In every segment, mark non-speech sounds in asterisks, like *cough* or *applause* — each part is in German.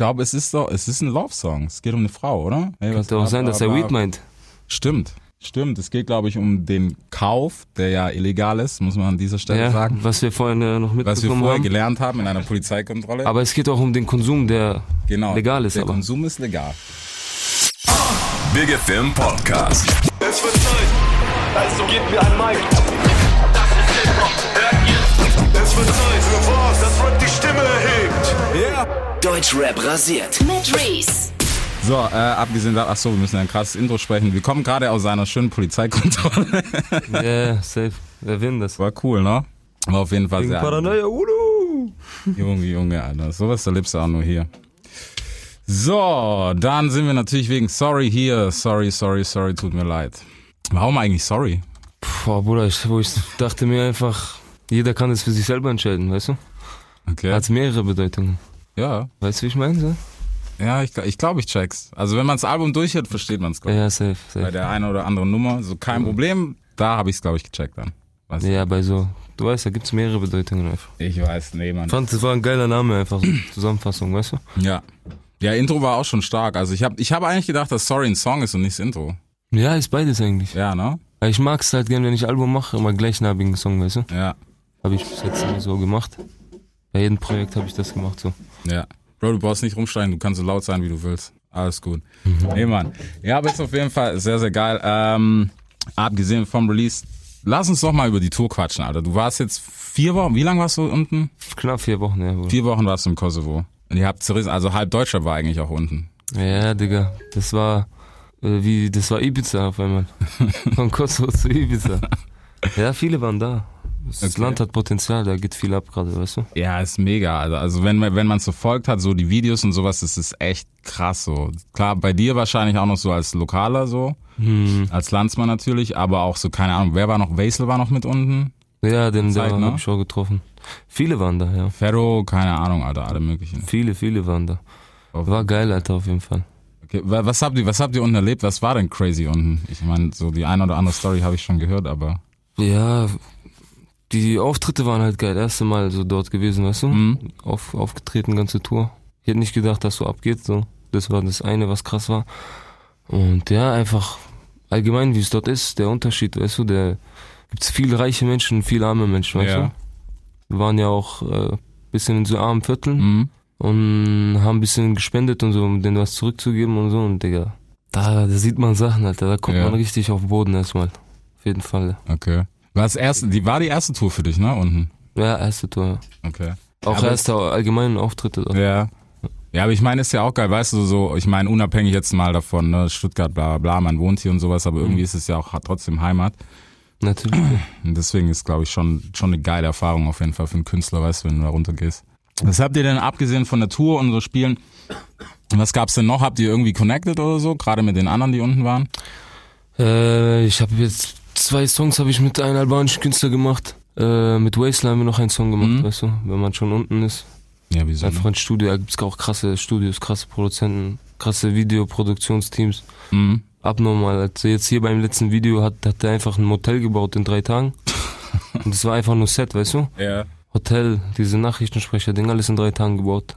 glaube, es ist doch, es ist ein Love-Song. Es geht um eine Frau, oder? Hey, Könnte auch sein, dass er Weed meint. Stimmt. Stimmt, es geht, glaube ich, um den Kauf, der ja illegal ist, muss man an dieser Stelle Ja, sagen. was wir vorhin äh, noch Was wir mitbekommen vorher haben. gelernt haben in einer Polizeikontrolle. Aber es geht auch um den Konsum, der genau. legal ist. Der Aber Konsum ist legal. Big FM Podcast. Es wird Zeit, also gebt mir ein Mic. Das ist Hip-Hop, hört ihr? Es wird Zeit Yeah. Deutschrap rasiert. Mit Reese. So, äh, abgesehen davon, ach so, wir müssen ein krasses Intro sprechen. Wir kommen gerade aus einer schönen Polizeikontrolle. *laughs* ja, safe. Wer will das? War cool, ne? War auf jeden Fall Wegen sehr. Paranoia, Udo. Junge, Junge, Alter. Sowas erlebst du auch nur hier. So, dann sind wir natürlich wegen Sorry hier. Sorry, sorry, sorry, tut mir leid. Warum eigentlich sorry? Boah, Bruder, ich, wo ich dachte mir einfach, jeder kann es für sich selber entscheiden, weißt du? Okay. Hat mehrere Bedeutungen. ja, Weißt du, wie ich meine? So? ja, ich, ich glaube, ich check's. Also wenn man das Album durchhört, versteht man es, glaube ich. Ja, safe, Bei safe. der einen oder anderen Nummer, so kein Problem. Da habe ich es, glaube ich, gecheckt dann. Weißt? Ja, bei so, du weißt, da gibt's mehrere Bedeutungen einfach. Ich weiß, nee. Ich fand, das war ein geiler Name einfach, so Zusammenfassung, weißt du? Ja. Ja, Intro war auch schon stark. Also ich habe ich hab eigentlich gedacht, dass Sorry ein Song ist und nicht das Intro. Ja, ist beides eigentlich. Ja, ne? Ich mag's halt gern, wenn ich Album mache, immer gleichnamigen Song, weißt du? Ja. Habe ich bis jetzt so gemacht. Bei jedem Projekt habe ich das gemacht, so. Ja. Bro, du brauchst nicht rumsteigen, du kannst so laut sein, wie du willst. Alles gut. Nee, Mann. Ja, aber ist auf jeden Fall sehr, sehr geil. Ähm, abgesehen vom Release, lass uns doch mal über die Tour quatschen, Alter. Du warst jetzt vier Wochen, wie lange warst du unten? Knapp vier Wochen, ja, Bruder. Vier Wochen warst du im Kosovo. Und ihr habt zerrissen, also halb Deutschland war eigentlich auch unten. Ja, Digga, das war äh, wie, das war Ibiza auf einmal. *laughs* Von Kosovo zu Ibiza. Ja, viele waren da. Das. Land hat Potenzial, da geht viel ab gerade, weißt du? Ja, ist mega. Also, also wenn man wenn man es verfolgt hat, so die Videos und sowas, das ist echt krass so. Klar, bei dir wahrscheinlich auch noch so als Lokaler so, Hm. als Landsmann natürlich, aber auch so keine Ahnung. Wer war noch? Wesel war noch mit unten. Ja, den Zeit, da ne? ich auch getroffen. Viele waren da, ja. Ferro, keine Ahnung, Alter, alle möglichen. Viele, viele waren da. War geil, Alter, auf jeden Fall. Okay, wa- was habt ihr, was habt ihr unten erlebt? Was war denn crazy unten? Ich meine, so die eine oder andere Story habe ich schon gehört, aber Ja, die Auftritte waren halt geil. Erste Mal so dort gewesen, weißt du? Mhm. Auf, aufgetreten, ganze Tour. Ich hätte nicht gedacht, dass so abgeht, so. Das war das eine, was krass war. Und ja, einfach allgemein, wie es dort ist, der Unterschied, weißt du, der gibt's viel reiche Menschen viel arme Menschen, weißt Ja. du? Wir waren ja auch äh, bisschen in so armen Vierteln mhm. und haben ein bisschen gespendet und so, um denen was zurückzugeben und so. Und Digga, da, da sieht man Sachen, Alter. Da kommt Ja. man richtig auf den Boden erstmal. Auf jeden Fall. okay. War das erste, die war die erste Tour für dich, ne? Unten. Ja, erste Tour. ja. Okay. Auch Aber- erste allgemeinen Auftritte. dort. Ja. Ja, aber ich meine, ist ja auch geil, weißt du, so, ich meine, unabhängig jetzt mal davon, ne, Stuttgart, bla, bla, man wohnt hier und sowas, aber irgendwie ist es ja auch trotzdem Heimat. Natürlich. *clears throat* Und deswegen ist, glaube ich, schon, schon eine geile Erfahrung auf jeden Fall für einen Künstler, weißt du, wenn du da runtergehst. Was habt ihr denn abgesehen von der Tour und so Spielen? Was gab's denn noch? Habt ihr irgendwie connected oder so? Gerade mit den anderen, die unten waren? Äh, ich habe jetzt zwei Songs habe ich mit einem albanischen Künstler gemacht. Äh, mit Wasteland haben wir noch einen Song gemacht, Mhm. weißt du, wenn man schon unten ist. Ja, wieso? Einfach ein Studio, da gibt's auch krasse Studios, krasse Produzenten, krasse Videoproduktionsteams. Mhm. Abnormal. Also jetzt hier beim letzten Video hat, hat er einfach ein Motel gebaut in drei Tagen. *laughs* Und das war einfach nur Set, weißt du? Ja. Hotel, diese Nachrichtensprecher-Ding, alles in drei Tagen gebaut.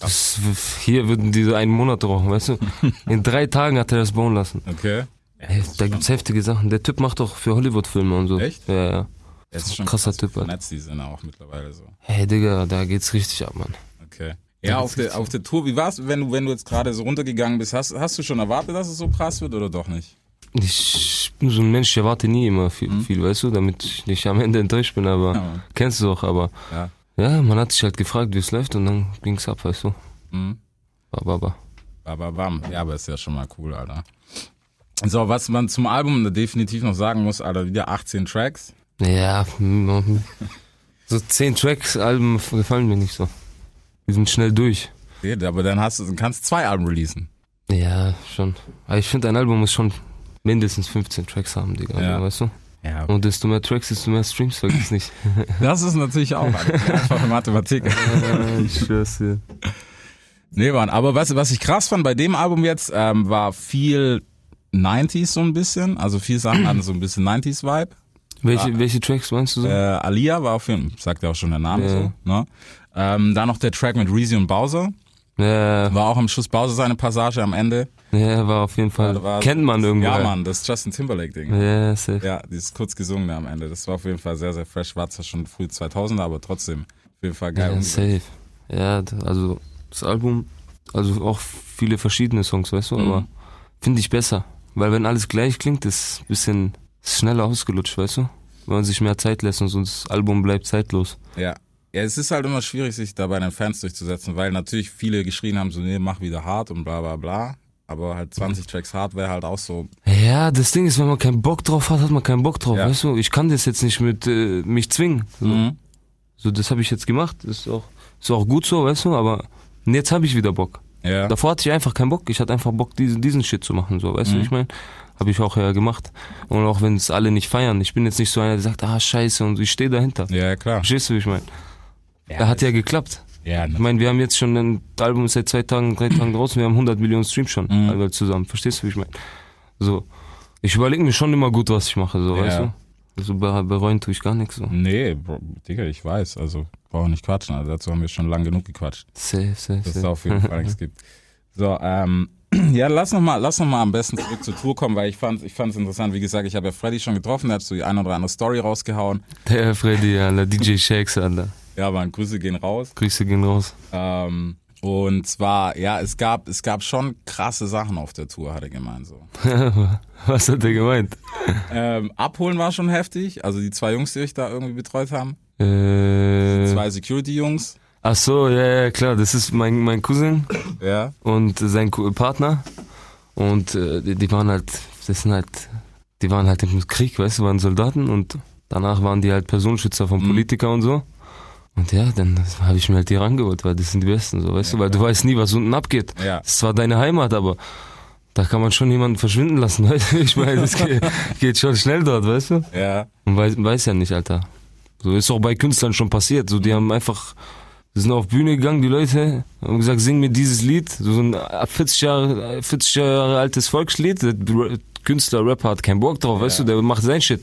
Das, hier würden diese einen Monat brauchen, weißt du? *laughs* In drei Tagen hat er das bauen lassen. Okay. Ey, da gibt's heftige Sachen. Der Typ macht doch für Hollywood-Filme und so. Echt? Ja, ja. Das ist schon krasser krass, Typ, Alter. die sind auch mittlerweile so. Hey, Digga, da geht's richtig ab, Mann. Okay. Ja, auf der, auf der Tour, wie war's, wenn du, wenn du jetzt gerade so runtergegangen bist? Hast, hast du schon erwartet, dass es so krass wird oder doch nicht? Ich bin so ein Mensch, ich erwarte nie immer viel, viel weißt du, damit ich nicht am Ende enttäuscht bin, aber. Ja, kennst du doch, aber Ja. ja, man hat sich halt gefragt, wie es läuft und dann ging's ab, weißt du. Mhm. Baba. Aber bam. Ja, aber ist ja schon mal cool, Alter. So, was man zum Album definitiv noch sagen muss, Alter, wieder 18 Tracks. Ja, mm, so zehn Tracks, Alben gefallen mir nicht so. Die sind schnell durch. Ja, aber dann hast du, kannst zwei Alben releasen. Ja, schon. Aber ich finde, ein Album muss schon mindestens 15 Tracks haben, Digga, Ja. weißt du? Ja. Und desto mehr Tracks, desto mehr Streams, vergiss nicht. *laughs* Das ist natürlich auch einfache Mathematik. *laughs* ich schwör's dir. Nee, Mann, aber was, was ich krass fand bei dem Album jetzt, ähm, war viel 90s so ein bisschen. Also viel Sachen hatten so ein bisschen 90s-Vibe. Welche, welche Tracks meinst du so? Äh, Alia war auf jeden Fall, sagt ja auch schon der Name Ja. so, ne? Ähm, dann noch der Track mit Reezy und Bowser. Ja, War auch am Schluss Bowser seine Passage am Ende. ja, war auf jeden Fall. War- Kennt man irgendwo. Ja, Mann, das Justin Timberlake-Ding. Ja, safe. Ja, dieses kurz gesungene am Ende. Das war auf jeden Fall sehr, sehr fresh. War zwar schon früh 2000er, aber trotzdem auf jeden Fall geil. Ja, safe. Ja, also das Album, also auch viele verschiedene Songs, weißt du, Mhm. aber finde ich besser. Weil wenn alles gleich klingt, ist ein bisschen ist schneller ausgelutscht, weißt du? Wenn man sich mehr Zeit lässt und so das Album bleibt zeitlos. Ja. Ja, es ist halt immer schwierig, sich da bei den Fans durchzusetzen, weil natürlich viele geschrien haben, so, nee, mach wieder hart und bla bla bla. Aber halt 20 Tracks hart wäre halt auch so, Ja, das Ding ist, wenn man keinen Bock drauf hat, hat man keinen Bock drauf, Ja. weißt du? Ich kann das jetzt nicht mit äh, mich zwingen. So, Mhm. so das habe ich jetzt gemacht, ist auch ist auch gut so, weißt du, aber jetzt habe ich wieder Bock. Ja. Davor hatte ich einfach keinen Bock. Ich hatte einfach Bock, diesen, diesen Shit zu machen, so, weißt Mhm. du, ich meine? Habe ich auch ja gemacht. Und auch wenn es alle nicht feiern. Ich bin jetzt nicht so einer, der sagt, ah, scheiße, und ich stehe dahinter. Ja, klar. Verstehst du, wie ich meine? Er hat ja geklappt. Ja, Ich meine, wir haben jetzt schon ein Album seit zwei Tagen, drei Tagen *laughs* draußen, wir haben 100 Millionen Streams schon, Mhm. alle zusammen. Verstehst du, wie ich meine? So. Ich überlege mir schon immer gut, was ich mache, so, Ja. weißt du? Also be- bereuen tue ich gar nichts, so. Nee, Bro, Digga, ich weiß. Also, brauchen nicht quatschen. Also, dazu haben wir schon lang genug gequatscht. Safe, safe, Dass es auf jeden Fall nichts gibt. So, ähm, *clears throat* ja, lass noch mal, lass noch mal am besten zurück zur Tour kommen, weil ich fand, ich fand es interessant. Wie gesagt, ich habe ja Freddy schon getroffen, der hat so die eine oder andere Story rausgehauen. Der Freddy, Alter, DJ Shakes, Alter. Ja, aber Grüße gehen raus. Grüße gehen raus. Ähm, und zwar, ja, es gab, es gab schon krasse Sachen auf der Tour, hat er gemeint so. *laughs* was hat er gemeint? Ähm, abholen war schon heftig. Also die zwei Jungs, die euch da irgendwie betreut haben. Äh, Zwei Security-Jungs. Ach so, ja, ja, klar, das ist mein, mein Cousin Ja. und sein Partner. Und äh, die, die waren halt, das sind halt, die waren halt im Krieg, weißt du, waren Soldaten und danach waren die halt Personenschützer von Mhm. Politiker und so. Und ja, dann habe ich mir halt die rangeholt, weil das sind die Besten, so, weißt du, weil du weißt nie, was unten abgeht. Ja. Das ist zwar deine Heimat, aber da kann man schon jemanden verschwinden lassen, *laughs* weißt du? Ich meine, das geht, geht schon schnell dort, weißt du? Ja. Man weiß, weiß ja nicht, Alter. So ist auch bei Künstlern schon passiert. So, die haben einfach, die sind auf Bühne gegangen, die Leute, haben gesagt, sing mir dieses Lied. So ein 40 Jahre, 40 Jahre altes Volkslied. Der Künstler, Rapper hat keinen Bock drauf, weißt du, der macht sein Shit.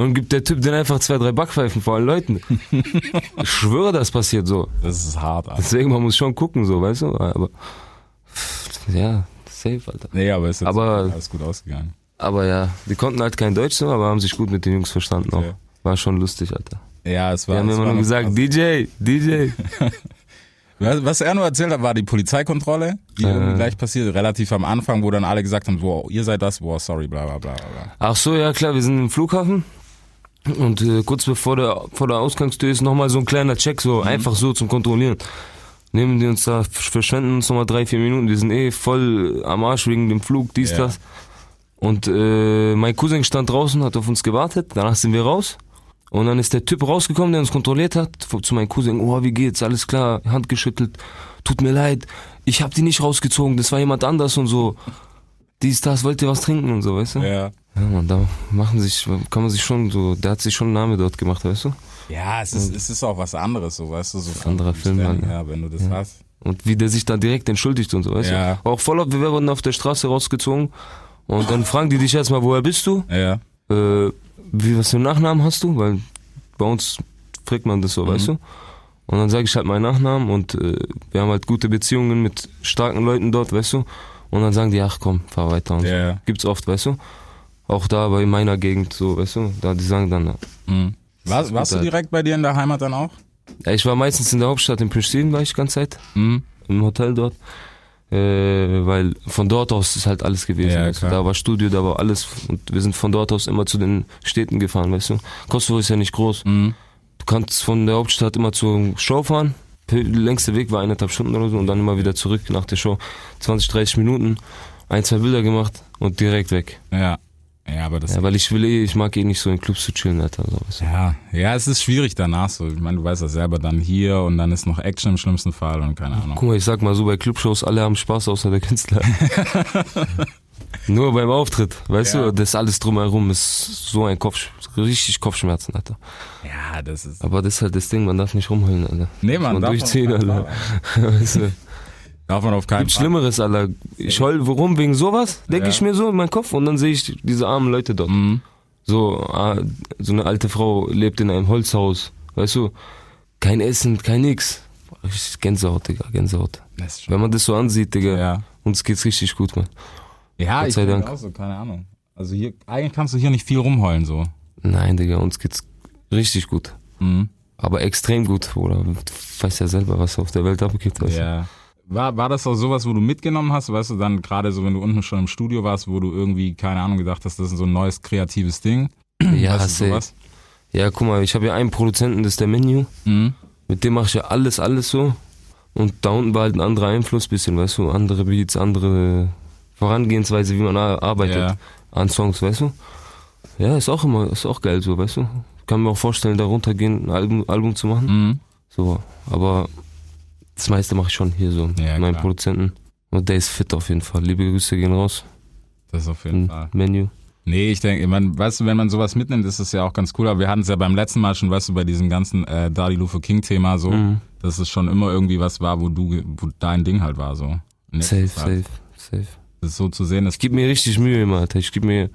Dann gibt der Typ den einfach zwei, drei Backpfeifen vor allen Leuten. *laughs* ich schwöre, das passiert so. Das ist hart, Alter. Deswegen, man muss schon gucken, so, weißt du. Aber, ja, safe, Alter. Nee, aber ist jetzt Aber- alles gut ausgegangen. Aber ja, die konnten halt kein Deutsch aber haben sich gut mit den Jungs verstanden auch. Ja. War schon lustig, Alter. Ja, es war. Wir haben immer nur gesagt, krass. DJ, DJ. *laughs* Was er nur erzählt hat, war die Polizeikontrolle, die Äh. gleich passiert, relativ am Anfang, wo dann alle gesagt haben, boah, ihr seid das, boah, sorry, bla bla bla bla. Ach so, ja klar, wir sind im Flughafen. Und äh, kurz bevor der, vor der Ausgangstür ist nochmal so ein kleiner Check, so einfach so zum Kontrollieren. Nehmen die uns da, verschwenden uns nochmal drei, vier Minuten, die sind eh voll am Arsch wegen dem Flug, dies, Ja. das. Und äh, mein Cousin stand draußen, hat auf uns gewartet, danach sind wir raus. Und dann ist der Typ rausgekommen, der uns kontrolliert hat, zu meinem Cousin, oh, wie geht's, alles klar, Hand geschüttelt, tut mir leid, ich hab die nicht rausgezogen, das war jemand anders und so. Dies, das, wollt ihr was trinken und so, weißt du? Ja. Ja, man, da machen sich, kann man sich schon so, der hat sich schon einen Namen dort gemacht, weißt du? Ja, es ist, es ist auch was anderes, so, weißt du, so. anderer Film, Mann. her, wenn du das hast. Und wie der sich da direkt entschuldigt und so, weißt Ja. du? Auch voll auf, wir wurden auf der Straße rausgezogen und dann fragen die dich erstmal, woher bist du? Ja. Äh, wie, was für einen Nachnamen hast du? Weil bei uns fragt man das so, weißt du? Und dann sage ich halt meinen Nachnamen und äh, wir haben halt gute Beziehungen mit starken Leuten dort, weißt du? Und dann sagen die, ach komm, fahr weiter und Ja. so. Gibt's oft, weißt du? Auch da bei meiner Gegend so, weißt du? Da die sagen dann, Mhm. War, warst du halt. direkt bei dir in der Heimat dann auch? Ja, ich war meistens in der Hauptstadt in Pristina, war ich die ganze Zeit, Mhm. im Hotel dort. Äh, weil von dort aus ist halt alles gewesen. Ja, klar. Da war Studio, da war alles und wir sind von dort aus immer zu den Städten gefahren, weißt du. Kosovo ist ja nicht groß. Mhm. Du kannst von der Hauptstadt immer zur Show fahren. Der längste Weg war eineinhalb Stunden oder so und dann immer wieder zurück nach der Show. 20, 30 Minuten, ein, zwei Bilder gemacht und direkt weg. Ja. Ja, aber das. Ja, weil ich will eh, ich mag eh nicht so in Clubs zu chillen, Alter. So, weißt du. Ja, ja, es ist schwierig danach so. Ich meine, du weißt ja selber dann hier und dann ist noch Action im schlimmsten Fall und keine Ahnung. Guck mal, ich sag mal so, bei Clubshows, alle haben Spaß außer der Künstler. *laughs* Nur beim Auftritt, weißt Ja. du, das alles drumherum ist so ein Kopf, richtig Kopfschmerzen, Alter. Ja, das ist. Aber das ist halt das Ding, man darf nicht rumheulen, Alter. Nee, man, man darf durchziehen, man, Alter. *laughs* Weißt du, Darf man auf keinen gibt Fall. Schlimmeres, Alter. Ich heul rum wegen sowas, denke Ja. ich mir so in meinen Kopf und dann sehe ich diese armen Leute dort. Mhm. So, ah, so eine alte Frau lebt in einem Holzhaus, weißt du, kein Essen, kein nix. richtig Gänsehaut, Digga, Gänsehaut. Wenn man das so ansieht, Digga, ja. uns geht's richtig gut, man. Ja, Gott ich sei Dank. auch so, keine Ahnung. Also hier, eigentlich kannst du hier nicht viel rumheulen, so. Nein, Digga, uns geht's richtig gut. Mhm. Aber extrem gut, oder? Du weißt ja selber, was auf der Welt abgeht. Du? Ja. War, war das auch sowas, wo du mitgenommen hast, weißt du, dann gerade so, wenn du unten schon im Studio warst, wo du irgendwie, keine Ahnung, gedacht hast, das ist so ein neues kreatives Ding? *clears throat* Ja, weißt du, sowas? ja, guck mal, ich habe ja einen Produzenten, das ist der Menu. Mhm. Mit dem mache ich ja alles, alles so. Und da unten war halt ein anderer Einfluss, bisschen, weißt du, andere Beats, andere Vorangehensweise, wie man ar- arbeitet Ja. an Songs, weißt du. Ja, ist auch immer, ist auch geil so, weißt du. Kann mir auch vorstellen, da runtergehen, ein Album, Album zu machen. Mhm. So, aber das meiste mache ich schon hier so, Ja, meinen klar. Produzenten. Und der ist fit auf jeden Fall. Liebe Grüße gehen raus. Das auf jeden Ein Fall. Menu. Nee, ich denke, man, weißt du, wenn man sowas mitnimmt, ist das ja auch ganz cool. Aber wir hatten es ja beim letzten Mal schon, weißt du, bei diesem ganzen äh, Daddy Luther King Thema so, Mhm. dass es schon immer irgendwie was war, wo du, wo dein Ding halt war so. Safe, ist halt, safe, safe. Das ist so zu sehen, dass Ich gebe mir richtig Mühe immer, Alter. Ich gebe mir,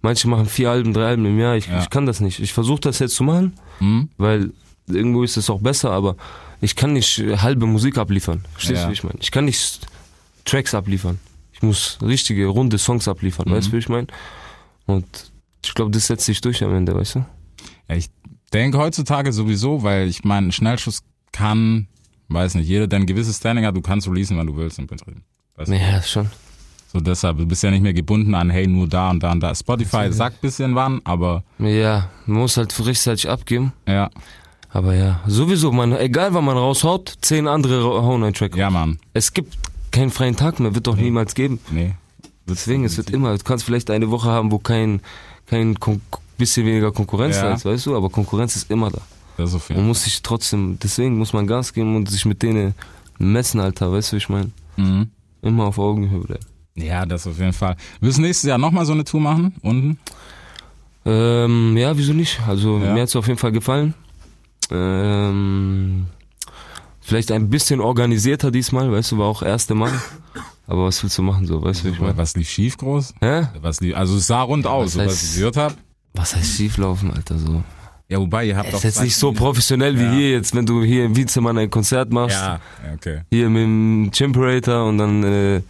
manche machen vier Alben, drei Alben im Jahr. Ich, Ja. ich kann das nicht. Ich versuche das jetzt zu machen, hm? weil irgendwo ist es auch besser, aber ich kann nicht äh, halbe Musik abliefern. Verstehst Ja. du, wie ich meine? Ich kann nicht Tracks abliefern. Ich muss richtige, runde Songs abliefern. Mhm. Weißt du, wie ich meine? Und ich glaube, das setzt sich durch am Ende, weißt du? Ja, ich denke heutzutage sowieso, weil ich meine, ein Schnellschuss kann, weiß nicht, jeder, der ein gewisses Standing hat, du kannst releasen, wann du willst im Prinzip. Weißt du? Ja, schon. So deshalb, du bist ja nicht mehr gebunden an, hey, nur da und da und da. Spotify sagt bisschen wann, aber Ja, man muss halt rechtzeitig abgeben. ja, Aber ja, sowieso, man, egal wann man raushaut, zehn andere hauen einen Track. ja, Mann. Es gibt keinen freien Tag mehr, wird doch niemals geben. Nee. Deswegen, es wird immer, du kannst vielleicht eine Woche haben, wo kein, kein Kon bisschen weniger Konkurrenz Ja. da ist, weißt du, aber Konkurrenz ist immer da. Das auf jeden Man muss sich trotzdem, deswegen muss man Gas geben und sich mit denen messen, Alter, weißt du, wie ich meine? Mhm. Immer auf Augenhöhe bleiben. Ja, das auf jeden Fall. Willst du nächstes Jahr nochmal so eine Tour machen? Unten? Ähm, ja, wieso nicht? Also, Ja. mir hat's auf jeden Fall gefallen. Ähm, vielleicht ein bisschen organisierter diesmal, weißt du, war auch erste Mal. Aber was willst du machen, so, weißt du, wie ich meine? Was lief schief groß? Hä? Was lief, also es sah rund aus, was so was heißt- ich gehört habe. Was heißt schieflaufen, Alter, so? Ja, wobei, ihr habt Es doch ist jetzt nicht so professionell wie Ja. hier jetzt, wenn du hier im Wiezemann ein Konzert machst, Ja, ja, okay. hier mit dem Chimperator und dann äh,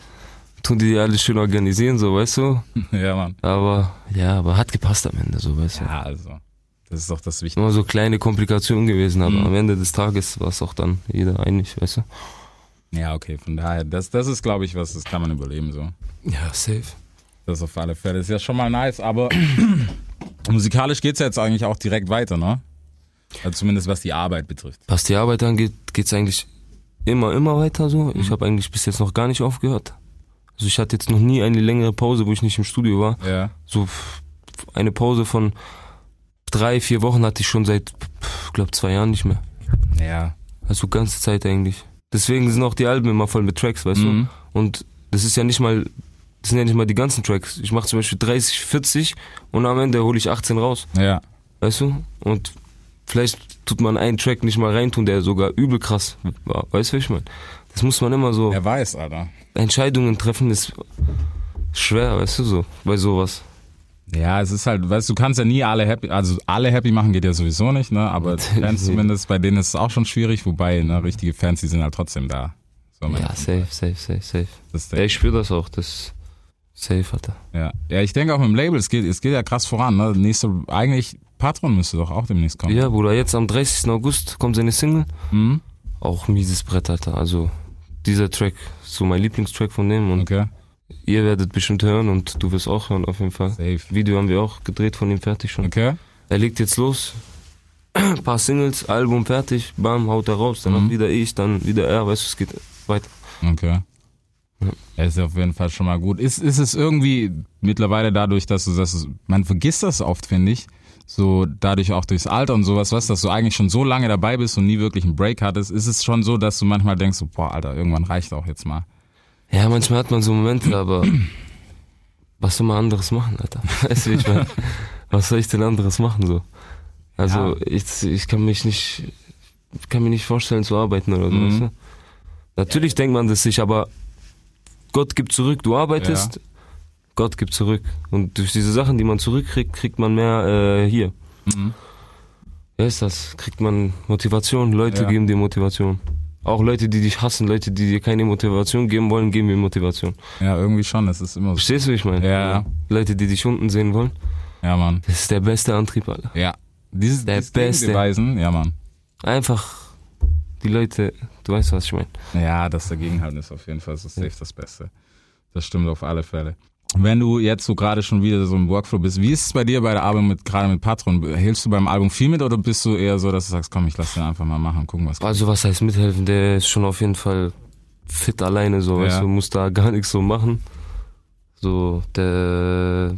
tun die alles schön organisieren, so, weißt du? *laughs* Ja, Mann. Aber, ja, aber hat gepasst am Ende, so, weißt du? Ja, also. Das ist doch das Wichtigste. Nur so kleine Komplikationen gewesen, aber Mhm. am Ende des Tages war es auch dann jeder einig, weißt du? Ja, okay, von daher, das, das ist, glaube ich, was, das kann man überleben, so. Ja, safe. Das auf alle Fälle. ist ja schon mal nice, aber *clears throat* musikalisch geht's ja jetzt eigentlich auch direkt weiter, ne? Also zumindest was die Arbeit betrifft. Was die Arbeit angeht, geht's eigentlich immer, immer weiter so. Ich habe eigentlich bis jetzt noch gar nicht aufgehört. Also ich hatte jetzt noch nie eine längere Pause, wo ich nicht im Studio war. Ja. So eine Pause von drei, vier Wochen hatte ich schon seit, glaube zwei Jahren nicht mehr. Ja. Also ganze Zeit eigentlich. Deswegen sind auch die Alben immer voll mit Tracks, weißt Mhm. du? Und das ist ja nicht mal, das sind ja nicht mal die ganzen Tracks. Ich mache zum Beispiel 30, 40 und am Ende hole ich 18 raus, Ja. weißt du? Und vielleicht tut man einen Track nicht mal reintun, der sogar übel krass war, weißt du, wie ich meine? Das muss man immer so, Wer weiß, Alter. Entscheidungen treffen ist schwer, weißt du, so, bei sowas. Ja, es ist halt, weißt du, du kannst ja nie alle happy, also alle happy machen geht ja sowieso nicht, ne? Aber *laughs* Fans zumindest, bei denen ist es auch schon schwierig, wobei, ne, richtige Fans, die sind halt trotzdem da. So, Ja, safe, safe, safe, safe. Ist Ja, ich spüre das auch, das safe, Alter. ja. ja, ich denke auch mit dem Label, es geht, es geht ja krass voran, ne? Nächste, eigentlich, Patron müsste doch auch demnächst kommen. Ja, Bruder, jetzt am 30. August kommt seine Single. Mhm. Auch mieses Brett, Alter. Also dieser Track, so mein Lieblingstrack von dem und Okay. ihr werdet bestimmt hören und du wirst auch hören auf jeden Fall. Safe. Video haben wir auch gedreht von ihm fertig schon. Okay. Er legt jetzt los, ein *clears throat* paar Singles, Album fertig, bam, haut er raus, danach Mhm. wieder ich, dann wieder er, weißt du, es geht weiter. Okay. Ja. Ja, ist auf jeden Fall schon mal gut. Ist, ist es irgendwie mittlerweile dadurch, dass du das, man vergisst das oft, finde ich, so dadurch auch durchs Alter und sowas, was, dass du eigentlich schon so lange dabei bist und nie wirklich einen Break hattest, ist es schon so, dass du manchmal denkst, so, boah, Alter, irgendwann reicht auch jetzt mal. Ja, manchmal hat man so Momente, aber *clears throat* was soll man anderes machen, Alter? *laughs* Weißt du, wie ich meine? Was soll ich denn anderes machen, so? Also, Ja. ich, ich kann mich nicht, ich kann mir nicht vorstellen zu arbeiten oder so, Mhm. weißt du? Natürlich denkt man das sich, aber Gott gibt zurück. Du arbeitest, Gott gibt zurück. Und durch diese Sachen, die man zurückkriegt, kriegt man mehr äh, hier. Mhm. Wer ist das? Kriegt man Motivation, Leute Ja. geben dir Motivation. Auch Leute, die dich hassen, Leute, die dir keine Motivation geben wollen, geben mir Motivation. Ja, irgendwie schon, das ist immer so. Verstehst du, wie ich meine? Ja. Leute, die dich unten sehen wollen, Ja, Mann. das ist der beste Antrieb, Alter. Ja. Dieses, Der dieses Beste. Gegenbeweisen, ja, Mann. Einfach die Leute, du weißt, was ich meine. Ja, das Dagegenhalten ist auf jeden Fall so safe das Beste. Das stimmt auf alle Fälle. Wenn du jetzt so gerade schon wieder so im Workflow bist, wie ist es bei dir bei der Arbeit mit, gerade mit Patron? Hältst du beim Album viel mit oder bist du eher so, dass du sagst, komm, ich lass den einfach mal machen, gucken, was kommt? Also was heißt mithelfen? Der ist schon auf jeden Fall fit alleine, so, Ja. weißt du, muss da gar nichts so machen. So, der,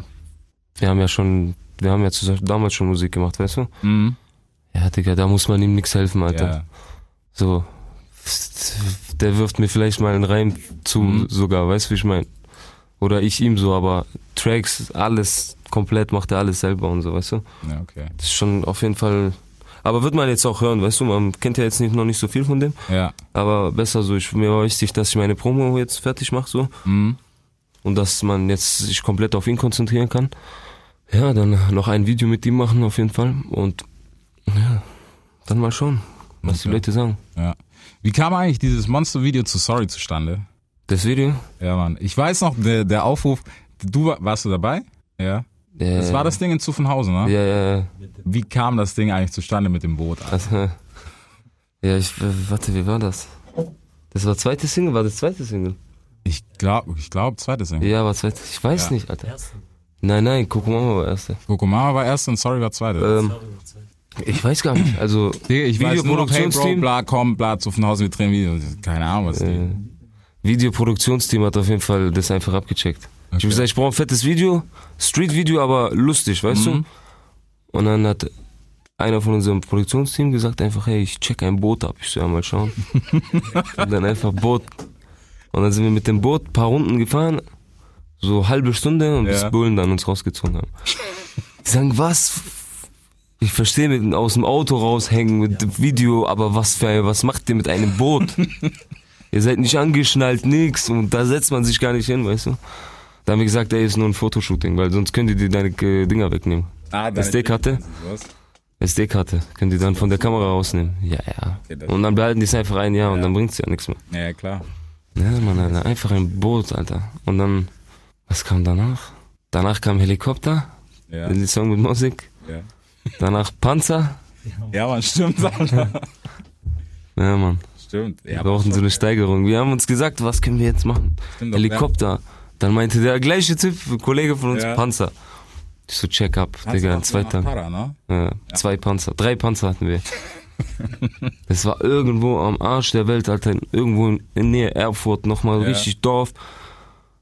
wir haben ja schon, wir haben ja zusammen damals schon Musik gemacht, weißt du? Mhm. Ja, Digga, da muss man ihm nichts helfen, Alter. Ja. So, der wirft mir vielleicht mal einen Reim zu, Mhm. sogar, weißt du, wie ich meine? Oder ich ihm so, aber Tracks, alles komplett macht er alles selber und so, weißt du? ja, okay. Das ist schon auf jeden Fall. Aber wird man jetzt auch hören, weißt du? Man kennt ja jetzt nicht, noch nicht so viel von dem. Ja. Aber besser so, ich, mir war wichtig, dass ich meine Promo jetzt fertig mache, so. Mhm. Und dass man jetzt sich komplett auf ihn konzentrieren kann. Ja, dann noch ein Video mit ihm machen, auf jeden Fall. Und ja, dann mal schauen, was die Okay. Leute sagen. Ja. Wie kam eigentlich dieses Monster-Video zu Sorry zustande? Das Video? Ja, Mann. Ich weiß noch, der, der Aufruf, du war- warst du dabei? Ja. Ja, Das war das Ding in Zuffenhausen, ne? Ja, ja, ja. Wie kam das Ding eigentlich zustande mit dem Boot? Also, ja, ich, warte, wie war das? Das war zweite Single, war das zweite Single? Ich glaube, ich glaube, zweites Ding. Ja, war zweite, ich weiß Ja. nicht, Alter. Nein, nein, Kokomama war erste. Kokomama war erst und Sorry war zweites. Ähm, ich weiß gar nicht, also, Digga, ich weiß nur noch, hey Bro, bla, komm, bla, Zuffenhausen, wir drehen Video. Keine Ahnung, was die. Videoproduktionsteam hat auf jeden Fall das einfach abgecheckt. Ich Okay. hab gesagt, ich brauche ein fettes Video, Street-Video, aber lustig, weißt Mhm. du? Und dann hat einer von unserem Produktionsteam gesagt einfach, hey, ich check ein Boot ab. Ich soll ja mal schauen. *laughs* und dann einfach Boot. Und dann sind wir mit dem Boot ein paar Runden gefahren, so halbe Stunde und bis Ja. Bullen dann uns rausgezogen haben. Die sagen, was? Ich verstehe mit aus dem Auto raushängen mit dem Video, aber was für was macht ihr mit einem Boot? *laughs* ihr seid nicht angeschnallt, nix und da setzt man sich gar nicht hin, weißt du? Da haben wir gesagt, ey, ist nur ein Fotoshooting, weil sonst können die dir deine äh, Dinger wegnehmen. Ah, SD-Karte? Was? SD-Karte, können die dann von der Kamera rausnehmen. Ja, ja. Okay, Und dann behalten die es einfach ein Jahr und Ja. dann bringt's ja nichts mehr. Ja, klar. Ja, Mann, Alter, einfach ein Boot, Alter. Und dann, was kam danach? Danach kam Helikopter, Ja. den Song mit Musik. Ja, Danach Panzer. ja man, stimmt, Alter. Ja, Mann. Stimmt. Ja, Wir brauchten so eine Steigerung. Wir haben uns gesagt, was können wir jetzt machen? Stimmt, Helikopter. Dann meinte der gleiche Typ, Kollege von uns, Ja. Panzer. Ich so, check up, Digga, in zwei Tagen. Para, ne? Ja, Zwei Panzer, drei Panzer hatten wir. *laughs* das war irgendwo am Arsch der Welt, Alter, irgendwo in, in Nähe Erfurt, nochmal Ja. richtig Dorf.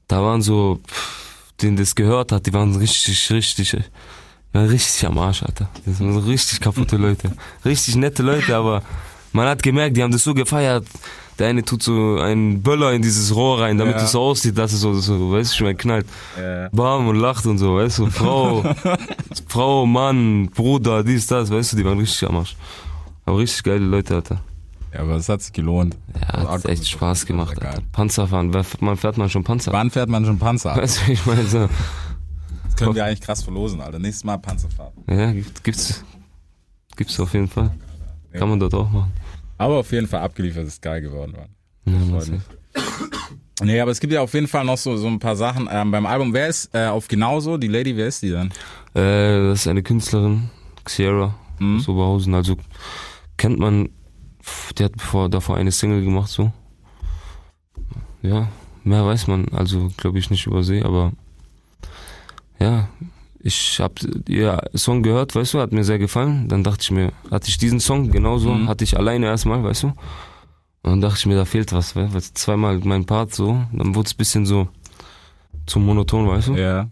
Da waren so, pff, denen das gehört hat, die waren richtig, richtig, waren richtig am Arsch, Alter. Das waren so richtig kaputte Leute. Richtig nette Leute, aber man hat gemerkt, die haben das so gefeiert. Der eine tut so einen Böller in dieses Rohr rein, damit Ja. es so aussieht, dass es so, so weißt du, schon mal knallt. Ja. Bam und lacht und so, weißt du, Frau, *laughs* Frau, Mann, Bruder, dies, das, weißt du, die waren richtig am Arsch. Aber richtig geile Leute, Alter. ja, aber es hat sich gelohnt. Ja, hat echt Spaß gemacht. Alter. Panzerfahren, man fährt man schon Panzer. Wann fährt man schon Panzer? Weißt du, ich meine, so. Das können wir eigentlich krass verlosen, Alter. Nächstes Mal Panzerfahrt. Ja, gibt, gibt's, gibt's auf jeden Fall. Kann man dort auch machen. Aber auf jeden Fall abgeliefert ist geil geworden, Mann. Ja. *clears throat* Nee, aber es gibt ja auf jeden Fall noch so, so ein paar Sachen ähm, beim Album. Wer ist äh, auf genauso? Die Lady, wer ist die dann? Äh, das ist eine Künstlerin, Xera, Mhm. aus Oberhausen. Also kennt man, die hat bevor, davor eine Single gemacht, so. Ja, mehr weiß man, also glaube ich nicht über sie, aber ja, ich hab ihr Song gehört, weißt du, hat mir sehr gefallen. Dann dachte ich mir, hatte ich diesen Song genauso, Mhm. hatte ich alleine erstmal, weißt du. Und dann dachte ich mir, da fehlt was, weil zweimal mein Part so, dann wurde es bisschen so zu monoton, weißt du. Ja.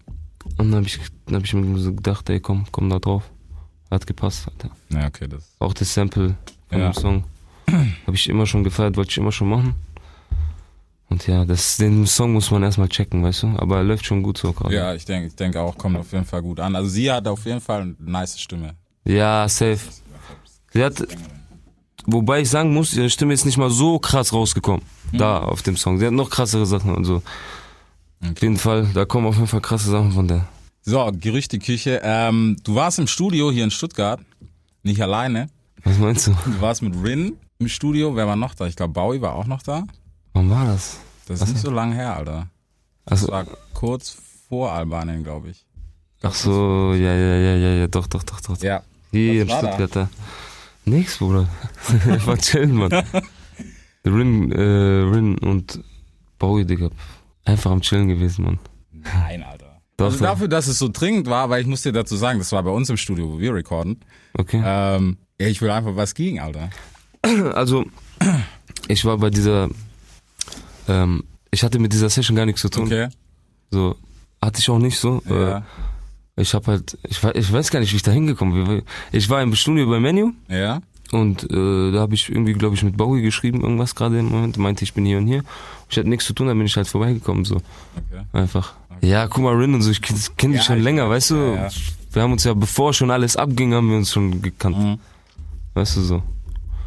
Und dann habe ich, dann hab ich mir so gedacht, ey, komm, komm da drauf. Hat gepasst, Alter. Ja, okay, das. Auch das Sample von Ja. dem Song habe ich immer schon gefeiert, wollte ich immer schon machen. Und ja, das, den Song muss man erstmal checken, weißt du? Aber er läuft schon gut so gerade. Ja, ich denke ich denk auch, kommt auf jeden Fall gut an. Also sie hat auf jeden Fall eine nice Stimme. Ja, safe. Sie hat, wobei ich sagen muss, ihre Stimme ist nicht mal so krass rausgekommen. Da auf dem Song. Sie hat noch krassere Sachen und so. Auf jeden Fall, da kommen auf jeden Fall krasse Sachen von der. So, Gerüchteküche. Ähm, du warst im Studio hier in Stuttgart. Nicht alleine. Was meinst du? Du warst mit Rin, im Studio. Wer war noch da? Ich glaube, Bowie war auch noch da. Wann war das? Das ist nicht so lange her, Alter. Also, Das war kurz vor Albanien, glaube ich. ach so, ja, ja, ja, ja, ja, doch, doch, doch, doch. Ja. Hier in Was da? Stuttgart da. Nix, Bruder. *laughs* ich war chillen, Mann. *laughs* Rin, äh, Rin und Bowie, Digga. Einfach am Chillen gewesen, Mann. Nein, Alter. *laughs* Doch, also dafür, dass es so dringend war, weil ich muss dir dazu sagen, das war bei uns im Studio, wo wir recorden. Okay. Ähm, ja, ich will einfach was ging, Alter. Also, ich war bei dieser, ähm, ich hatte mit dieser Session gar nichts zu tun. Okay. So, hatte ich auch nicht so. Ja. Äh, ich habe halt, ich, ich weiß gar nicht, wie ich da hingekommen bin. Ich war im Studio bei Menu Ja. und äh, da habe ich irgendwie, glaube ich, mit Bowie geschrieben, irgendwas gerade im Moment. Meinte, ich bin hier und hier. Ich hatte nichts zu tun, dann bin ich halt vorbeigekommen, so. Okay. Einfach. Ja, guck mal, Rin und so, ich kenne kenn dich Ja, schon ich länger, weiß, weißt du? ja, ja. Wir haben uns ja, bevor schon alles abging, haben wir uns schon gekannt. Mhm. Weißt du so.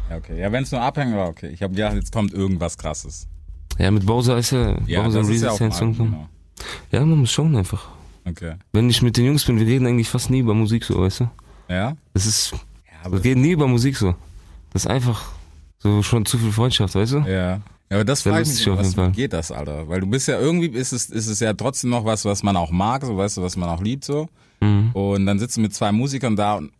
Ja, okay. Ja, wenn es nur abhängen war, okay. Ich habe gedacht, jetzt kommt irgendwas krasses. Ja, mit Bowser ist ja, Ja, Bowser das ist ja auch genau. Ja, man muss schauen einfach. Okay. Wenn ich mit den Jungs bin, wir reden eigentlich fast nie über Musik so, weißt du? Ja? Das ist, Ja, wir reden nie über Musik so. Das ist einfach so schon zu viel Freundschaft, weißt du? ja. ja, aber das frage ich mich, auf was jeden Fall. wie geht das, Alter? Weil du bist ja irgendwie, ist es, ist es ja trotzdem noch was, was man auch mag, so weißt du, was man auch liebt, so. Mhm. Und dann sitzt du mit zwei Musikern da und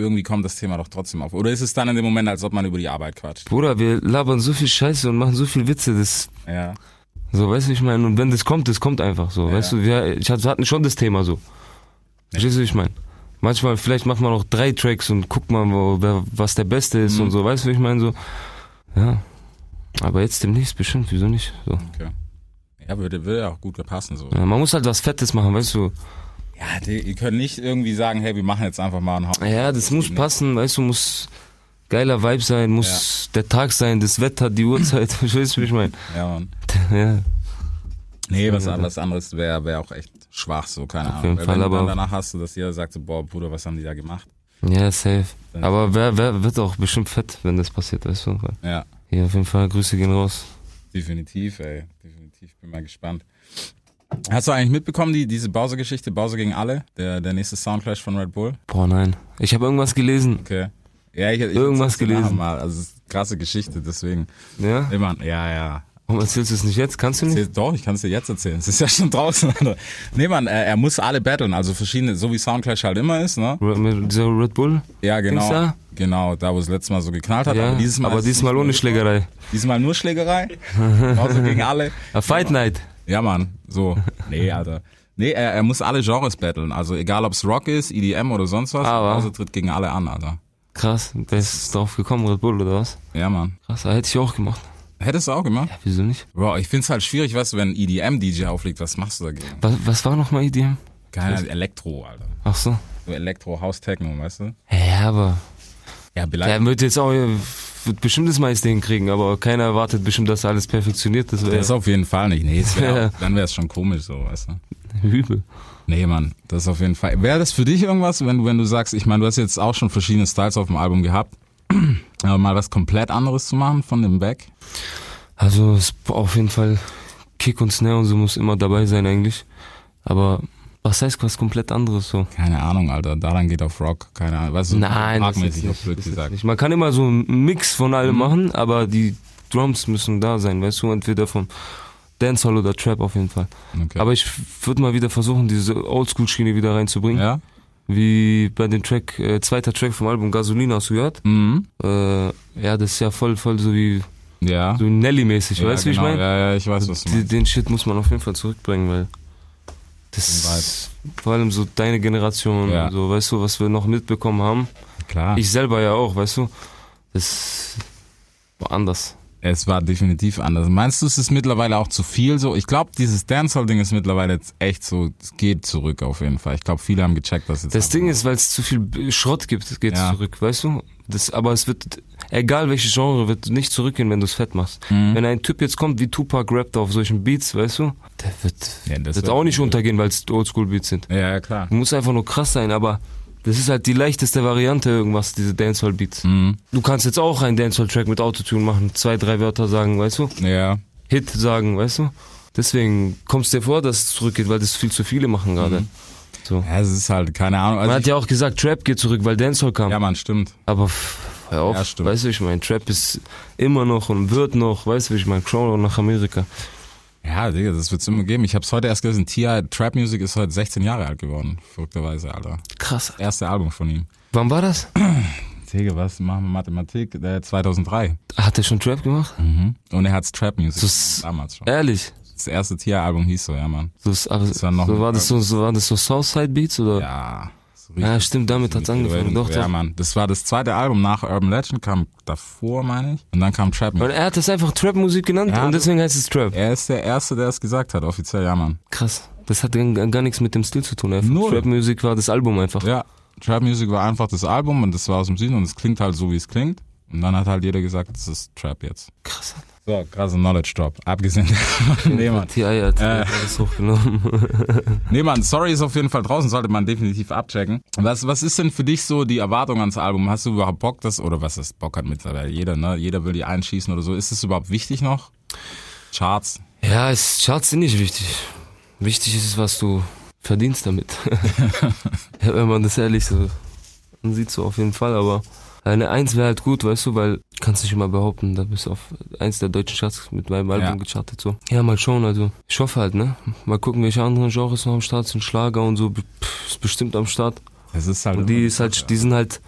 irgendwie kommt das Thema doch trotzdem auf. Oder ist es dann in dem Moment, als ob man über die Arbeit quatscht? Bruder, wir labern so viel Scheiße und machen so viel Witze, das, Ja. so, weißt du, ich meine, und wenn das kommt, das kommt einfach so, Ja. weißt du, wir, ich hatten schon das Thema so. Verstehst du, wie ich meine? Manchmal, vielleicht macht man auch drei Tracks und guckt mal, wo, wer, was der Beste ist Mhm. und so, weißt du, wie ich meine, so. Ja. Aber jetzt demnächst bestimmt, wieso nicht? So. Okay. Ja, würde, würde ja auch gut passen, so. Ja, man muss halt was Fettes machen, weißt du. Ja, die, ihr könnt nicht irgendwie sagen, hey, wir machen jetzt einfach mal einen Haupt. Ja, das muss passen, weißt du, muss geiler Vibe sein, muss der Tag sein, das Wetter, die Uhrzeit, verstehst *laughs* du, wie ich meine? Ja, Mann. *laughs* Ja. Nee, was, was anderes wäre wär auch echt schwach, so, keine Ahnung. jeden Weil Fall, wenn aber- danach hast du, dass jeder sagt so, boah, Bruder, was haben die da gemacht? Ja, safe. Dann- Aber wer, wer wird auch bestimmt fett, wenn das passiert, weißt du? Ja, Hier auf jeden Fall, Grüße gehen raus. definitiv, ey. Definitiv, bin mal gespannt. Hast du eigentlich mitbekommen, die, diese Bowser-Geschichte, Bowser gegen alle? Der, der nächste Soundclash von Red Bull? Boah, nein. Ich habe irgendwas gelesen. Okay. Ja, ich, ich Irgendwas gelesen. Mal. Also, krasse Geschichte, deswegen. Ja? Immer, ja, ja. Warum erzählst du es nicht jetzt? Kannst du nicht? Erzähl- Doch, ich kann es dir jetzt erzählen. Es ist ja schon draußen. Alter. *laughs* Nee, Mann, er, er muss alle battlen, also verschiedene, so wie Soundclash halt immer ist, ne? Mit dieser Red Bull? Ja, genau. Da? Genau, da wo es letztes Mal so geknallt hat. Ja, aber dieses Mal, aber diesmal ohne Schlägerei. Diesmal nur Schlägerei. *laughs* Bowser gegen alle. A Fight Night. Ja, Mann, so. Nee, *laughs* Alter. Nee, er, er muss alle Genres battlen. Also egal, ob's Rock ist, EDM oder sonst was. Aber- Bowser tritt gegen alle an, Alter. Krass. Wer ist drauf gekommen, Red Bull oder was? Ja, Mann. Krass, hätte ich auch gemacht. Hättest du auch gemacht? Ja, wieso nicht? Bro, ich find's halt schwierig, weißt du, wenn EDM-DJ auflegt, was machst du dagegen? Was, was war nochmal EDM? Keine Elektro, Alter. Ach so. So Elektro, House, Techno, weißt du? Ja, aber Ja, der vielleicht. wird jetzt auch wird bestimmt das meiste hinkriegen, aber keiner erwartet bestimmt, dass alles perfektioniert ist. Das auf jeden Fall nicht. Nee, wär, auch- dann wäre es schon komisch so, weißt du? übel. Nee, Mann, das ist auf jeden Fall. Wäre das für dich irgendwas, wenn du, wenn du sagst, ich meine, du hast jetzt auch schon verschiedene Styles auf dem Album gehabt, *clears throat* aber mal was komplett anderes zu machen von dem Back? Also es auf jeden Fall Kick und Snare und so muss immer dabei sein eigentlich. Aber was heißt was komplett anderes so? Keine Ahnung, Alter. Daran geht auf Rock. Keine Ahnung. Weißt du, Nein, das ist parkmäßig auf blöd gesagt. nicht. Man kann immer so einen Mix von allem Mhm. machen, aber die Drums müssen da sein, weißt du, entweder vom Dancehall oder Trap auf jeden Fall. Okay. Aber ich würde mal wieder versuchen, diese Oldschool-Schiene wieder reinzubringen. ja? Wie bei dem Track, äh, zweiter Track vom Album Gasolina, hast du gehört? Mhm. Äh, ja, das ist ja voll, voll so wie Ja. so Nelly-mäßig, ja, weißt du, wie genau. ich meine? Ja, ja, ich weiß, was du Die- meinst. Den Shit muss man auf jeden Fall zurückbringen, weil das ist vor allem so deine Generation, Ja. so, weißt du, was wir noch mitbekommen haben. Klar. Ich selber ja auch, weißt du. Das war anders. Es war definitiv anders. Meinst du, es ist mittlerweile auch zu viel so? Ich glaube, dieses Dancehall-Ding ist mittlerweile jetzt echt so, es geht zurück auf jeden Fall. Ich glaube, viele haben gecheckt, dass jetzt. Das Ding ist, weil es zu viel Schrott gibt, geht's Ja. zurück, weißt du? Das, aber es wird, egal welches Genre, wird nicht zurückgehen, wenn du es fett machst. Mhm. Wenn ein Typ jetzt kommt wie Tupac rappt auf solchen Beats, weißt du, der wird, Ja, das wird wird- auch nicht untergehen, weil es Oldschool-Beats sind. Ja, klar. Du musst einfach nur krass sein, aber das ist halt die leichteste Variante irgendwas, diese Dancehall-Beats. Mhm. Du kannst jetzt auch einen Dancehall-Track mit Autotune machen, zwei, drei Wörter sagen, weißt du? Ja. Hit sagen, weißt du? Deswegen kommst dir vor, dass es zurückgeht, weil das viel zu viele machen gerade. So. Ja, es ist halt, keine Ahnung. Man Also hat ich, ja auch gesagt, Trap geht zurück, weil Dancehall kam. ja, man, stimmt. Aber hör auf. Ja, stimmt. weißt du, ich mein Trap ist immer noch und wird noch, weißt du, ich mein Crown nach Amerika. Ja, Digga, das wird's immer geben. Ich hab's heute erst gelesen. T.I. Trap Music ist heute 16 Jahre alt geworden. Verrückterweise, Alter. Krass. Erste Album von ihm. Wann war das? *clears throat* Digga, was machen wir Mathematik? Äh, 2003. Hat er schon Trap gemacht? Mhm. Und er hat's Trap Music. Das- damals schon. Ehrlich? Das erste T.I.-Album hieß so, ja, Mann. Ist- aber, Das war noch so, war das so, so war das so Southside Beats oder? Ja. So Ja, stimmt, damit hat's angefangen. Doch, ja, doch. Mann. Das war das zweite Album nach Urban Legend, kam davor, meine ich. Und dann kam Trap Und Music. er hat das einfach Trap-Musik genannt Ja, und das- deswegen heißt es Trap. Er ist der Erste, der es gesagt hat, offiziell, ja, Mann. Krass. Das hat gar, nichts mit dem Stil zu tun. Einfach. Null. Trap-Musik war das Album einfach. Ja, Trap Music war einfach das Album und das war aus dem Süden und es klingt halt so, wie es klingt. Und dann hat halt jeder gesagt, das ist Trap jetzt. Krass. So, krasser Knowledge Drop. Abgesehen *laughs* davon. nee, Mann. T.I. hat Äh. alles hochgenommen. *laughs* Nee, Mann, Sorry ist auf jeden Fall draußen, sollte man definitiv abchecken. Was, was ist denn für dich so die Erwartung ans Album? Hast du überhaupt Bock, das, oder was ist Bock hat mittlerweile jeder, ne? Jeder will die einschießen oder so. Ist das überhaupt wichtig noch? Charts? ja, es, Charts sind nicht wichtig. Wichtig ist es, was du verdienst damit. *laughs* ja, wenn man das ehrlich so sieht so auf jeden Fall, aber eine Eins wäre halt gut, weißt du, weil du kannst nicht immer behaupten, da bist du auf eins der deutschen Charts mit meinem Album Ja. gechartet so. Ja, mal schauen, also ich hoffe halt, ne? Mal gucken, welche anderen Genres noch am Start sind, Schlager und so, pff, ist bestimmt am Start. Es ist halt. Und die ist halt, die sind halt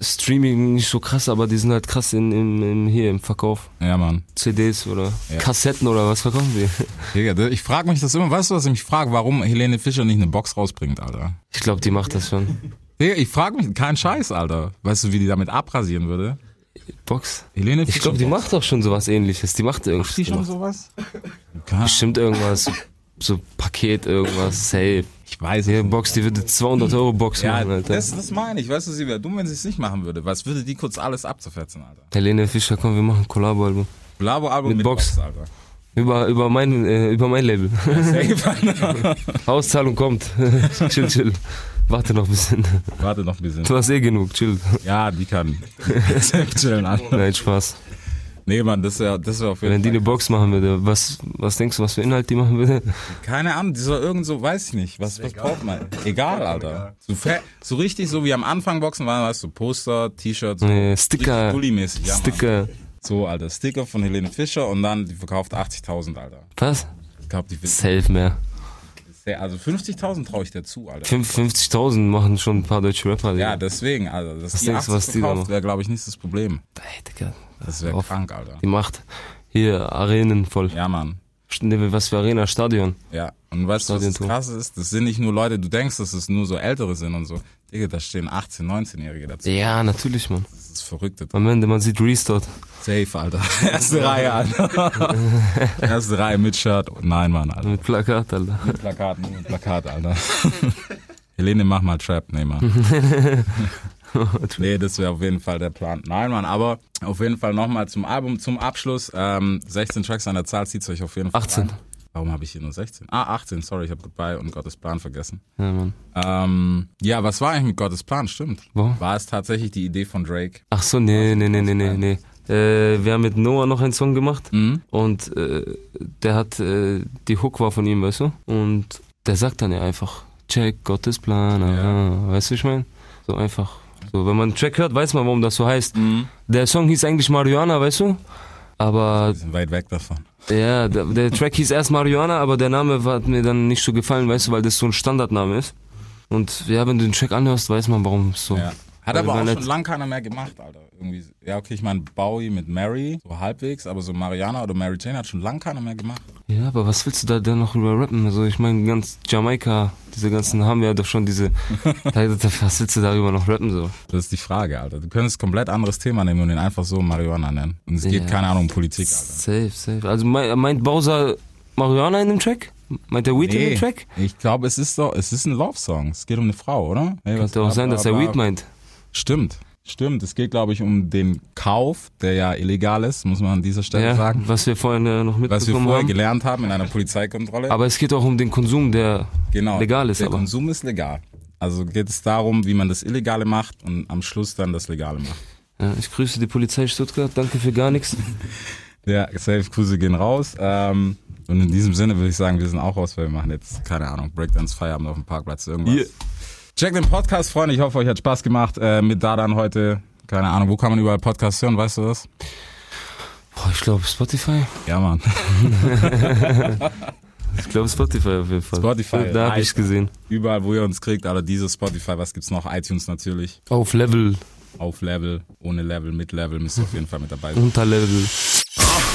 Streaming nicht so krass, aber die sind halt krass in, in, in hier im Verkauf. Ja, Mann. CDs oder Ja. Kassetten oder was verkaufen sie? *laughs* Digga, ich frage mich das immer, weißt du, was ich mich frage, warum Helene Fischer nicht eine Box rausbringt, Alter? Ich glaube, die macht das schon. Digga, ich frage mich, kein Scheiß, Alter. Weißt du, wie die damit abrasieren würde? Box? Helene Fischer. Ich glaube, die Box. macht doch schon sowas ähnliches. Die macht irgendwas. Macht die schon macht sowas? Bestimmt irgendwas. So, Paket, irgendwas, safe. Ich weiß Die es nicht. Box, die würde 200 Euro Box Ja, machen, Alter. das, das meine ich. Weißt du, sie wäre dumm, wenn sie es nicht machen würde. Was würde die kurz alles abzufetzen, Alter? Helene Fischer, komm, wir machen ein Collabo-Album. Labo-Album Mit mit, Box. Box. Alter. Über, über, mein, äh, über mein Label. Safe. *laughs* Auszahlung kommt. *laughs* chill, chill. Warte noch ein bisschen. Warte noch ein bisschen. Du hast eh genug, chill. Ja, die kann *laughs* chillen, Alter. Nein, Spaß. Nee, Mann, das wäre das wär auf jeden Wenn die Fall. eine Box machen würde, was, was denkst du, was für Inhalt die machen würde? Keine Ahnung, die soll irgend so, weiß ich nicht. Was, was braucht man? Egal, Alter. So, so richtig, so wie am Anfang Boxen waren, weißt du, Poster, T-Shirts, so Äh, Sticker. richtig Pulli-mäßig. Ja, Mann. Sticker. So, Alter, Sticker von Helene Fischer und dann, die verkauft 80.000, Alter. Was? Ich glaube, die will Safe mehr. Sehr, also 50.000 traue ich dir zu, Alter. Fünf- 50.000 machen schon ein paar deutsche Rapper. Ja, Digga. deswegen, Alter. Dass Was die denkst du, 80 was die da wäre, glaube ich, nicht das Problem. Ey, Digga. Das wäre krank, Alter. Die macht hier Arenen voll. Ja, Mann. Ne, Was für Arena? Stadion. Ja. Und weißt du, was das krasse ist? Das sind nicht nur Leute, du denkst, dass es nur so Ältere sind und so. Digga, da stehen 18-, 19-Jährige dazu. Ja, natürlich, Mann. Das ist verrückt. Am Ende, man sieht Restart. Safe, Alter. *laughs* Erste Reihe, Alter. *laughs* Erste Reihe mit Shirt. Nein, Mann, Alter. Mit Plakat, Alter. Mit Plakat, nur mit Plakat, Alter. *laughs* Helene, mach mal Trap. Nee, Mann. nee, das wäre auf jeden Fall der Plan. Nein, Mann, aber auf jeden Fall nochmal zum Album, zum Abschluss. Ähm, 16 Tracks an der Zahl zieht's euch auf jeden Fall 18. rein. Warum habe ich hier nur 16? Ah, 18, sorry, ich habe Goodbye und Gottes Plan vergessen. Ja, Mann. Ähm, ja, was war eigentlich mit Gottes Plan? Stimmt. Wo? War es tatsächlich die Idee von Drake? Ach so, nee, nee, nee, nee, nee, nee. Äh, wir haben mit Noah noch einen Song gemacht Mhm. und äh, der hat, äh, die Hook war von ihm, weißt du? Und der sagt dann ja einfach, check Gottes Plan, aha. weißt du, ich mein? So einfach. So, wenn man einen Track hört, weiß man, warum das so heißt. Der Song hieß eigentlich Marihuana, weißt du? Aber Wir sind weit weg davon. Ja, der, der Track hieß erst Marihuana, aber der Name hat mir dann nicht so gefallen, weißt du, weil das so ein Standardname ist. Und ja, wenn du den Track anhörst, weiß man, warum es so. Ja. Hat Weil aber auch schon lang keiner mehr gemacht, Alter. Irgendwie, ja, okay, ich meine Bowie mit Mary, so halbwegs, aber so Mariana oder Mary Jane hat schon lang keiner mehr gemacht. Ja, aber was willst du da denn noch über rappen? Also ich meine, ganz Jamaika, diese ganzen haben ja doch schon diese. *laughs* was willst du darüber noch rappen so? Das ist die Frage, Alter. Du könntest ein komplett anderes Thema nehmen und ihn einfach so Marihuana nennen. Und es geht, Ja. keine Ahnung, um Politik, Alter. Safe, safe. Also mei- meint Bowser Marihuana in dem Track? Meint der Weed in dem Track? ich glaube, es ist doch, es ist ein Love-Song. Es geht um eine Frau, oder? Hey, Könnte auch sein, dass er. Weed meint. Stimmt, stimmt. Es geht, glaube ich, um den Kauf, der ja illegal ist, muss man an dieser Stelle Ja, sagen. was wir vorhin äh, noch Was wir mitbekommen vorher haben. gelernt haben in einer Polizeikontrolle. Aber es geht auch um den Konsum, der genau, legal ist. Der Aber. Konsum ist legal. Also geht es darum, wie man das Illegale macht und am Schluss dann das Legale macht. Ja, ich grüße die Polizei Stuttgart, danke für gar nichts. *laughs* Ja, safe Grüße gehen raus. Ähm, und in diesem Sinne würde ich sagen, wir sind auch raus, weil wir machen jetzt, keine Ahnung, Breakdance Feierabend auf dem Parkplatz irgendwas. Yeah. Checkt den Podcast, Freunde. Ich hoffe, euch hat Spaß gemacht. Äh, mit Dadan heute Keine Ahnung, wo kann man überall Podcasts hören, weißt du das? Boah, ich glaube Spotify. Ja, Mann. *laughs* Ich glaube Spotify auf jeden Fall. Spotify, Da habe ich gesehen. Überall, wo ihr uns kriegt, alle diese Spotify, was gibt's noch? iTunes natürlich. Auf Level, Auf Level, ohne Level, mit Level müsst ihr auf jeden Fall mit dabei sein. unter Level.